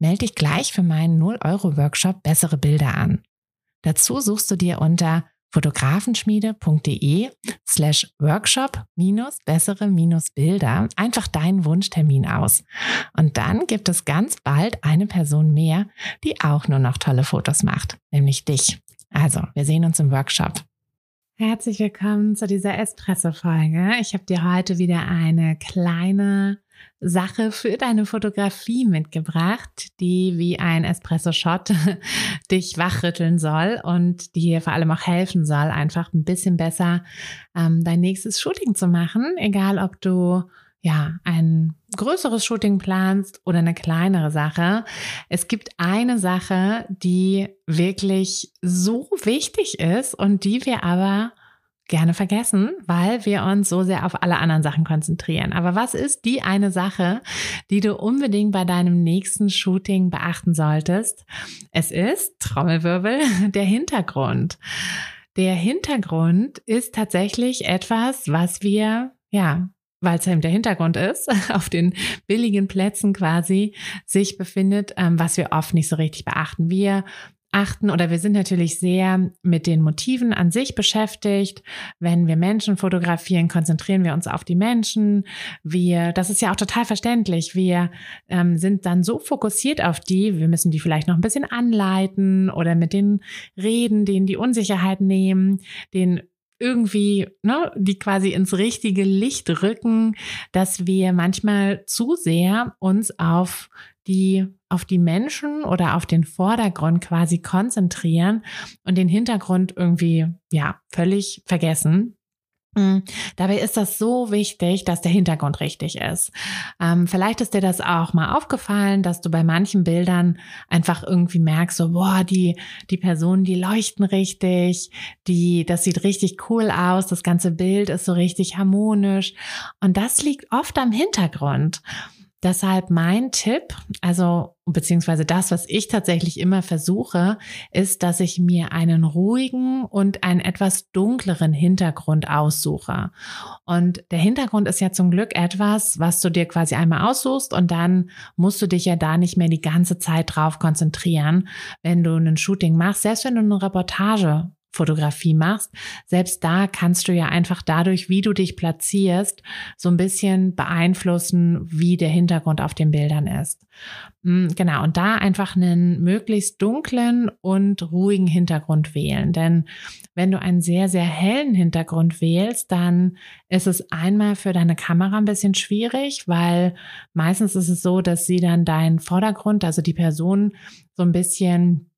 Melde dich gleich für meinen 0-Euro-Workshop Bessere Bilder an. Dazu suchst du dir unter fotografenschmiede.de slash workshop minus bessere minus Bilder einfach deinen Wunschtermin aus. Und dann gibt es ganz bald eine Person mehr, die auch nur noch tolle Fotos macht, nämlich dich. Also, wir sehen uns im Workshop. Herzlich willkommen zu dieser Espresso-Folge. Ich habe dir heute wieder eine kleine Sache für deine Fotografie mitgebracht, die wie ein Espresso-Shot dich wachrütteln soll und dir vor allem auch helfen soll, einfach ein bisschen besser ähm, dein nächstes Shooting zu machen, egal ob du ja, ein größeres Shooting planst oder eine kleinere Sache. Es gibt eine Sache, die wirklich so wichtig ist und die wir aber gerne vergessen, weil wir uns so sehr auf alle anderen Sachen konzentrieren. Aber was ist die eine Sache, die du unbedingt bei deinem nächsten Shooting beachten solltest? Es ist, Trommelwirbel, der Hintergrund. Der Hintergrund ist tatsächlich etwas, was wir, ja, weil es eben der Hintergrund ist, auf den billigen Plätzen quasi sich befindet, ähm, was wir oft nicht so richtig beachten. Wir achten oder wir sind natürlich sehr mit den Motiven an sich beschäftigt. Wenn wir Menschen fotografieren, konzentrieren wir uns auf die Menschen. Wir, das ist ja auch total verständlich. Wir ähm, sind dann so fokussiert auf die, wir müssen die vielleicht noch ein bisschen anleiten oder mit denen reden, denen die Unsicherheit nehmen, den irgendwie, ne, die quasi ins richtige Licht rücken, dass wir manchmal zu sehr uns auf die auf die Menschen oder auf den Vordergrund quasi konzentrieren und den Hintergrund irgendwie ja völlig vergessen. Mm, dabei ist das so wichtig, dass der Hintergrund richtig ist. Ähm, vielleicht ist dir das auch mal aufgefallen, dass du bei manchen Bildern einfach irgendwie merkst, so, boah, die, die Personen, die leuchten richtig, die, das sieht richtig cool aus, das ganze Bild ist so richtig harmonisch. Und das liegt oft am Hintergrund. Deshalb mein Tipp, also beziehungsweise das, was ich tatsächlich immer versuche, ist, dass ich mir einen ruhigen und einen etwas dunkleren Hintergrund aussuche. Und der Hintergrund ist ja zum Glück etwas, was du dir quasi einmal aussuchst und dann musst du dich ja da nicht mehr die ganze Zeit drauf konzentrieren, wenn du ein Shooting machst, selbst wenn du eine Reportage Fotografie machst, selbst da kannst du ja einfach dadurch, wie du dich platzierst, so ein bisschen beeinflussen, wie der Hintergrund auf den Bildern ist. Mm, genau, und da einfach einen möglichst dunklen und ruhigen Hintergrund wählen. Denn wenn du einen sehr, sehr hellen Hintergrund wählst, dann ist es einmal für deine Kamera ein bisschen schwierig, weil meistens ist es so, dass sie dann deinen Vordergrund, also die Person, so ein bisschen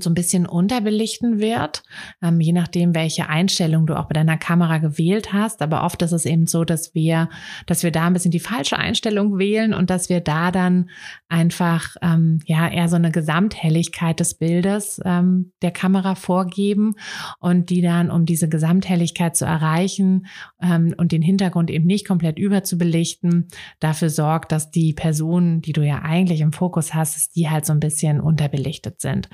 so ein bisschen unterbelichten wird, ähm, je nachdem, welche Einstellung du auch bei deiner Kamera gewählt hast. Aber oft ist es eben so, dass wir, dass wir da ein bisschen die falsche Einstellung wählen und dass wir da dann einfach ähm, ja eher so eine Gesamthelligkeit des Bildes ähm, der Kamera vorgeben und die dann, um diese Gesamthelligkeit zu erreichen ähm, und den Hintergrund eben nicht komplett überzubelichten, dafür sorgt, dass die Personen, die du ja eigentlich im Fokus hast, dass die halt so ein bisschen unterbelichtet sind.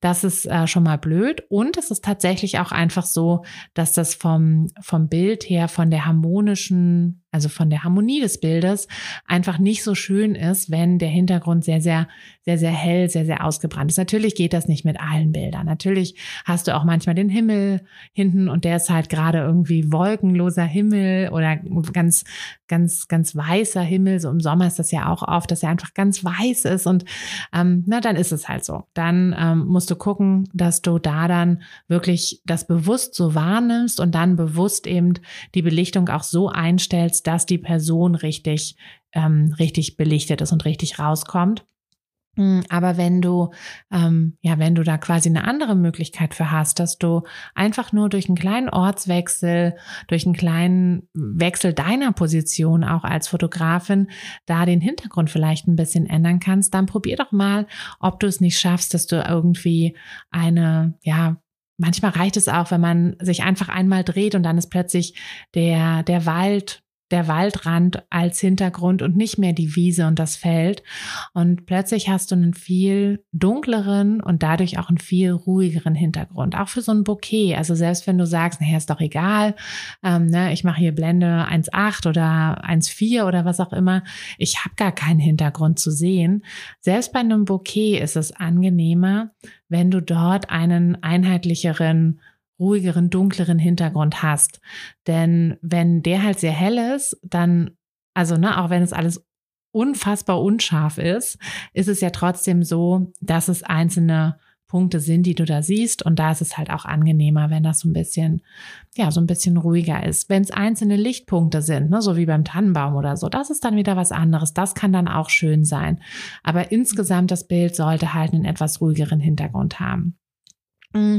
Das ist äh, schon mal blöd. Und es ist tatsächlich auch einfach so, dass das vom, vom Bild her, von der harmonischen also von der Harmonie des Bildes, einfach nicht so schön ist, wenn der Hintergrund sehr, sehr, sehr, sehr hell, sehr, sehr ausgebrannt ist. Natürlich geht das nicht mit allen Bildern. Natürlich hast du auch manchmal den Himmel hinten und der ist halt gerade irgendwie wolkenloser Himmel oder ganz, ganz, ganz weißer Himmel. So im Sommer ist das ja auch oft, dass er einfach ganz weiß ist und ähm, na, dann ist es halt so. Dann ähm, musst du gucken, dass du da dann wirklich das bewusst so wahrnimmst und dann bewusst eben die Belichtung auch so einstellst, dass die Person richtig, ähm, richtig belichtet ist und richtig rauskommt. hm, aber wenn du, ähm, ja, wenn du da quasi eine andere Möglichkeit für hast, dass du einfach nur durch einen kleinen Ortswechsel, durch einen kleinen Wechsel deiner Position auch als Fotografin da den Hintergrund vielleicht ein bisschen ändern kannst, dann probier doch mal, ob du es nicht schaffst, dass du irgendwie eine, ja, Manchmal reicht es auch, wenn man sich einfach einmal dreht und dann ist plötzlich der, der Wald der Waldrand als Hintergrund und nicht mehr die Wiese und das Feld. Und plötzlich hast du einen viel dunkleren und dadurch auch einen viel ruhigeren Hintergrund. Auch für so ein Bouquet. Also selbst wenn du sagst, naja, ist doch egal, ähm, ne, ich mache hier Blende 1.8 oder 1.4 oder was auch immer. Ich habe gar keinen Hintergrund zu sehen. Selbst bei einem Bouquet ist es angenehmer, wenn du dort einen einheitlicheren ruhigeren, dunkleren Hintergrund hast. Denn wenn der halt sehr hell ist, dann, also ne, auch wenn es alles unfassbar unscharf ist, ist es ja trotzdem so, dass es einzelne Punkte sind, die du da siehst. Und da ist es halt auch angenehmer, wenn das so ein bisschen, ja, so ein bisschen ruhiger ist. Wenn es einzelne Lichtpunkte sind, ne, so wie beim Tannenbaum oder so, das ist dann wieder was anderes. Das kann dann auch schön sein. Aber insgesamt das Bild sollte halt einen etwas ruhigeren Hintergrund haben. Mm.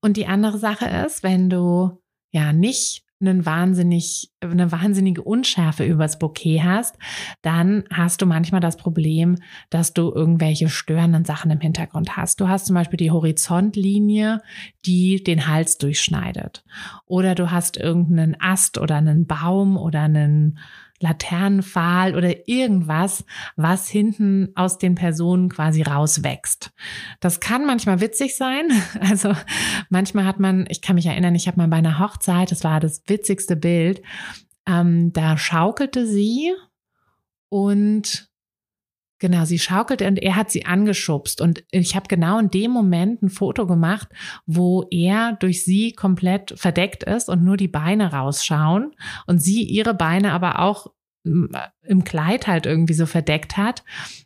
Und die andere Sache ist, wenn du ja nicht einen wahnsinnig, eine wahnsinnige Unschärfe übers Bouquet hast, dann hast du manchmal das Problem, dass du irgendwelche störenden Sachen im Hintergrund hast. Du hast zum Beispiel die Horizontlinie, die den Hals durchschneidet. Oder du hast irgendeinen Ast oder einen Baum oder einen Laternenpfahl oder irgendwas, was hinten aus den Personen quasi rauswächst. Das kann manchmal witzig sein. Also manchmal hat man, ich kann mich erinnern, ich habe mal bei einer Hochzeit, das war das witzigste Bild, ähm, da schaukelte sie und Genau, sie schaukelte und er hat sie angeschubst. Und ich habe genau in dem Moment ein Foto gemacht, wo er durch sie komplett verdeckt ist und nur die Beine rausschauen und sie ihre Beine aber auch im Kleid halt irgendwie so verdeckt hat,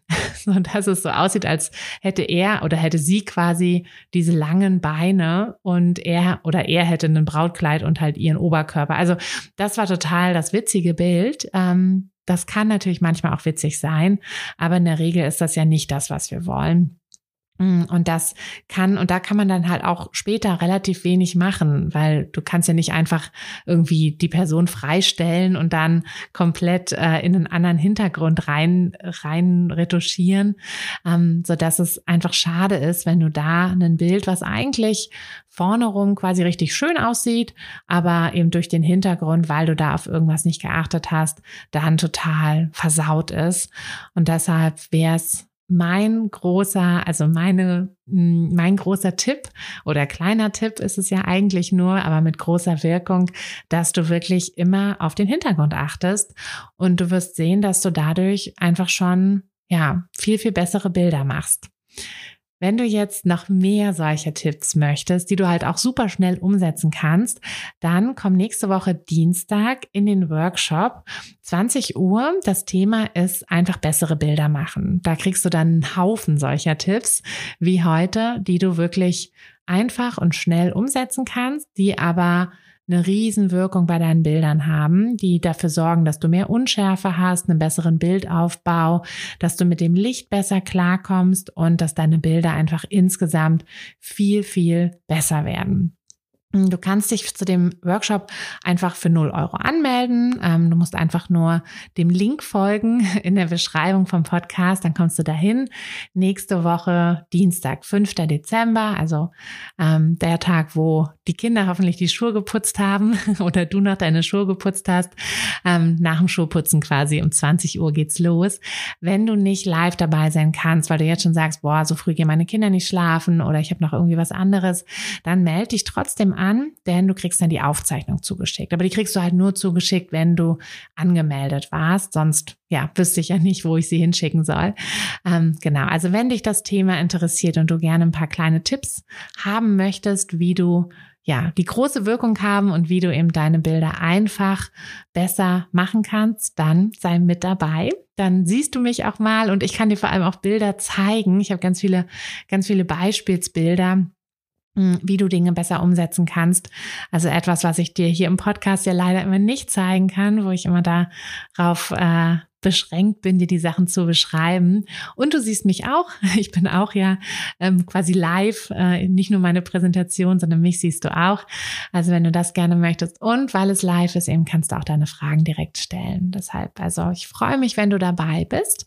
so dass es so aussieht, als hätte er oder hätte sie quasi diese langen Beine und er oder er hätte ein Brautkleid und halt ihren Oberkörper. Also das war total das witzige Bild. Ähm, das kann natürlich manchmal auch witzig sein, aber in der Regel ist das ja nicht das, was wir wollen. Mm, und das kann, und da kann man dann halt auch später relativ wenig machen, weil du kannst ja nicht einfach irgendwie die Person freistellen und dann komplett äh, in einen anderen Hintergrund rein, rein retuschieren, ähm, so dass es einfach schade ist, wenn du da ein Bild, was eigentlich vorne rum quasi richtig schön aussieht, aber eben durch den Hintergrund, weil du da auf irgendwas nicht geachtet hast, dann total versaut ist. Und deshalb wäre es mein großer, also meine, mein großer Tipp oder kleiner Tipp ist es ja eigentlich nur, aber mit großer Wirkung, dass du wirklich immer auf den Hintergrund achtest und du wirst sehen, dass du dadurch einfach schon, ja, viel, viel bessere Bilder machst. Wenn du jetzt noch mehr solcher Tipps möchtest, die du halt auch super schnell umsetzen kannst, dann komm nächste Woche Dienstag in den Workshop 20 Uhr. Das Thema ist einfach bessere Bilder machen. Da kriegst du dann einen Haufen solcher Tipps wie heute, die du wirklich einfach und schnell umsetzen kannst, die aber eine Riesenwirkung bei deinen Bildern haben, die dafür sorgen, dass du mehr Unschärfe hast, einen besseren Bildaufbau, dass du mit dem Licht besser klarkommst und dass deine Bilder einfach insgesamt viel, viel besser werden. Du kannst dich zu dem Workshop einfach für 0 Euro anmelden. Ähm, du musst einfach nur dem Link folgen in der Beschreibung vom Podcast, dann kommst du dahin. Nächste Woche, Dienstag, 5. Dezember, also ähm, der Tag, wo die Kinder hoffentlich die Schuhe geputzt haben oder du noch deine Schuhe geputzt hast. Ähm, nach dem Schuhputzen quasi um 20 Uhr geht's los. Wenn du nicht live dabei sein kannst, weil du jetzt schon sagst, boah, so früh gehen meine Kinder nicht schlafen oder ich habe noch irgendwie was anderes, dann melde dich trotzdem an, denn du kriegst dann die Aufzeichnung zugeschickt. Aber die kriegst du halt nur zugeschickt, wenn du angemeldet warst. Sonst, ja, wüsste ich ja nicht, wo ich sie hinschicken soll. Ähm, genau. Also wenn dich das Thema interessiert und du gerne ein paar kleine Tipps haben möchtest, wie du ja, die große Wirkung haben und wie du eben deine Bilder einfach besser machen kannst, dann sei mit dabei. Dann siehst du mich auch mal und ich kann dir vor allem auch Bilder zeigen. Ich habe ganz viele, ganz viele Beispielsbilder wie du Dinge besser umsetzen kannst. Also etwas, was ich dir hier im Podcast ja leider immer nicht zeigen kann, wo ich immer darauf äh, beschränkt bin, dir die Sachen zu beschreiben. Und du siehst mich auch. Ich bin auch ja ähm, quasi live, äh, nicht nur meine Präsentation, sondern mich siehst du auch. Also wenn du das gerne möchtest und weil es live ist, eben kannst du auch deine Fragen direkt stellen. Deshalb, also ich freue mich, wenn du dabei bist